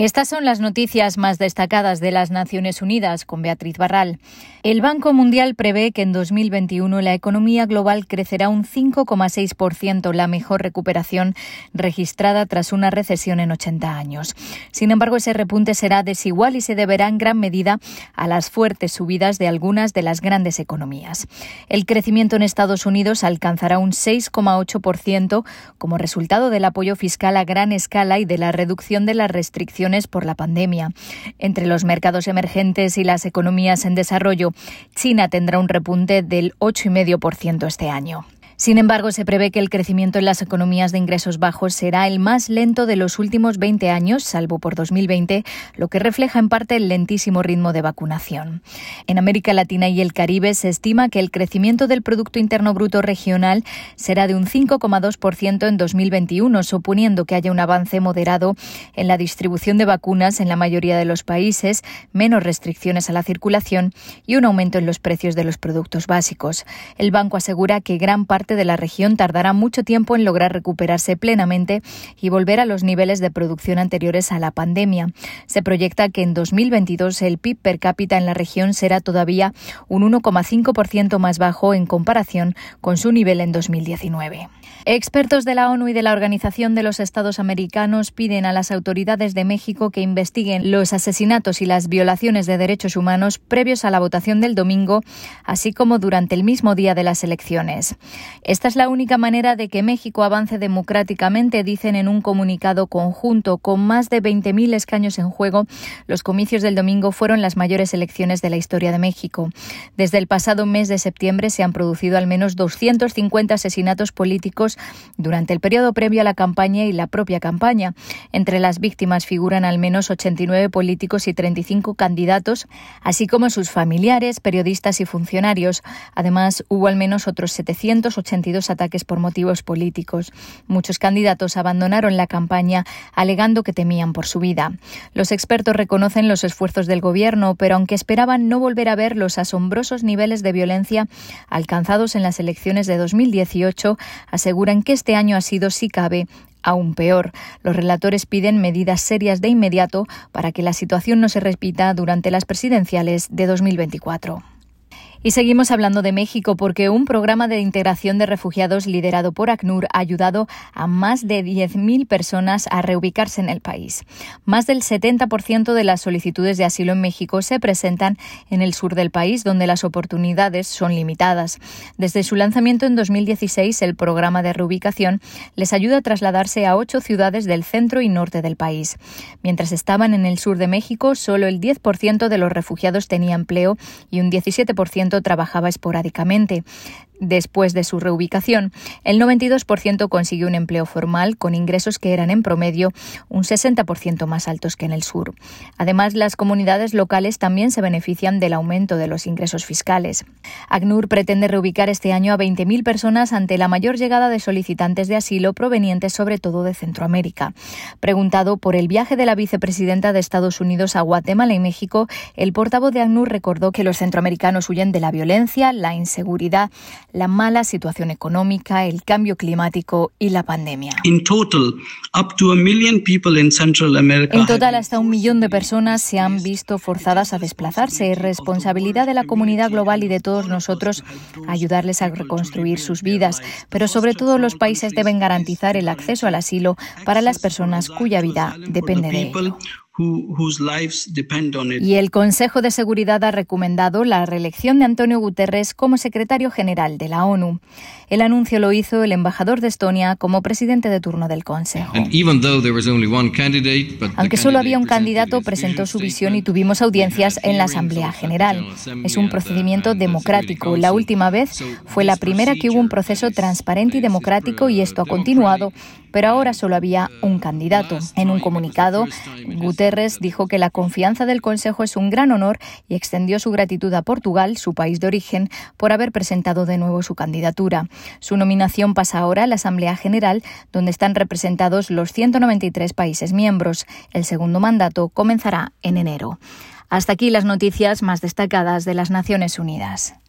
Estas son las noticias más destacadas de las Naciones Unidas con Beatriz Barral. El Banco Mundial prevé que en 2021 la economía global crecerá un 5,6%, la mejor recuperación registrada tras una recesión en 80 años. Sin embargo, ese repunte será desigual y se deberá en gran medida a las fuertes subidas de algunas de las grandes economías. El crecimiento en Estados Unidos alcanzará un 6,8% como resultado del apoyo fiscal a gran escala y de la reducción de las restricciones por la pandemia. Entre los mercados emergentes y las economías en desarrollo, China tendrá un repunte del 8,5% este año. Sin embargo, se prevé que el crecimiento en las economías de ingresos bajos será el más lento de los últimos 20 años, salvo por 2020, lo que refleja en parte el lentísimo ritmo de vacunación. En América Latina y el Caribe se estima que el crecimiento del Producto Interno Bruto regional será de un 5,2% en 2021, suponiendo que haya un avance moderado en la distribución de vacunas en la mayoría de los países, menos restricciones a la circulación y un aumento en los precios de los productos básicos. El banco asegura que gran parte de la región tardará mucho tiempo en lograr recuperarse plenamente y volver a los niveles de producción anteriores a la pandemia. Se proyecta que en 2022 el PIB per cápita en la región será todavía un 1,5% más bajo en comparación con su nivel en 2019. Expertos de la ONU y de la Organización de los Estados Americanos piden a las autoridades de México que investiguen los asesinatos y las violaciones de derechos humanos previos a la votación del domingo, así como durante el mismo día de las elecciones. Esta es la única manera de que México avance democráticamente, dicen en un comunicado conjunto. Con más de 20.000 escaños en juego, los comicios del domingo fueron las mayores elecciones de la historia de México. Desde el pasado mes de septiembre se han producido al menos 250 asesinatos políticos durante el periodo previo a la campaña y la propia campaña. Entre las víctimas figuran al menos 89 políticos y 35 candidatos, así como sus familiares, periodistas y funcionarios. Además, hubo al menos otros 780 82 ataques por motivos políticos. Muchos candidatos abandonaron la campaña alegando que temían por su vida. Los expertos reconocen los esfuerzos del gobierno, pero aunque esperaban no volver a ver los asombrosos niveles de violencia alcanzados en las elecciones de 2018, aseguran que este año ha sido, si cabe, aún peor. Los relatores piden medidas serias de inmediato para que la situación no se repita durante las presidenciales de 2024. Y seguimos hablando de México porque un programa de integración de refugiados liderado por ACNUR ha ayudado a más de 10.000 personas a reubicarse en el país. Más del 70% de las solicitudes de asilo en México se presentan en el sur del país, donde las oportunidades son limitadas. Desde su lanzamiento en 2016, el programa de reubicación les ayuda a trasladarse a ocho ciudades del centro y norte del país. Mientras estaban en el sur de México, solo el 10% de los refugiados tenía empleo y un 17% trabajaba esporádicamente. Después de su reubicación, el 92% consiguió un empleo formal con ingresos que eran en promedio un 60% más altos que en el sur. Además, las comunidades locales también se benefician del aumento de los ingresos fiscales. ACNUR pretende reubicar este año a 20.000 personas ante la mayor llegada de solicitantes de asilo provenientes sobre todo de Centroamérica. Preguntado por el viaje de la vicepresidenta de Estados Unidos a Guatemala y México, el portavoz de ACNUR recordó que los centroamericanos huyen de la violencia, la inseguridad, la mala situación económica, el cambio climático y la pandemia. En total, hasta un millón de personas se han visto forzadas a desplazarse. Es responsabilidad de la comunidad global y de todos nosotros ayudarles a reconstruir sus vidas, pero sobre todo los países deben garantizar el acceso al asilo para las personas cuya vida depende de ello. Y el Consejo de Seguridad ha recomendado la reelección de Antonio Guterres como secretario general de la ONU. El anuncio lo hizo el embajador de Estonia como presidente de turno del Consejo. Aunque solo había un candidato, presentó su visión y tuvimos audiencias en la Asamblea General. Es un procedimiento democrático. La última vez fue la primera que hubo un proceso transparente y democrático y esto ha continuado, pero ahora solo había un candidato. En un comunicado, Dijo que la confianza del Consejo es un gran honor y extendió su gratitud a Portugal, su país de origen, por haber presentado de nuevo su candidatura. Su nominación pasa ahora a la Asamblea General, donde están representados los 193 países miembros. El segundo mandato comenzará en enero. Hasta aquí las noticias más destacadas de las Naciones Unidas.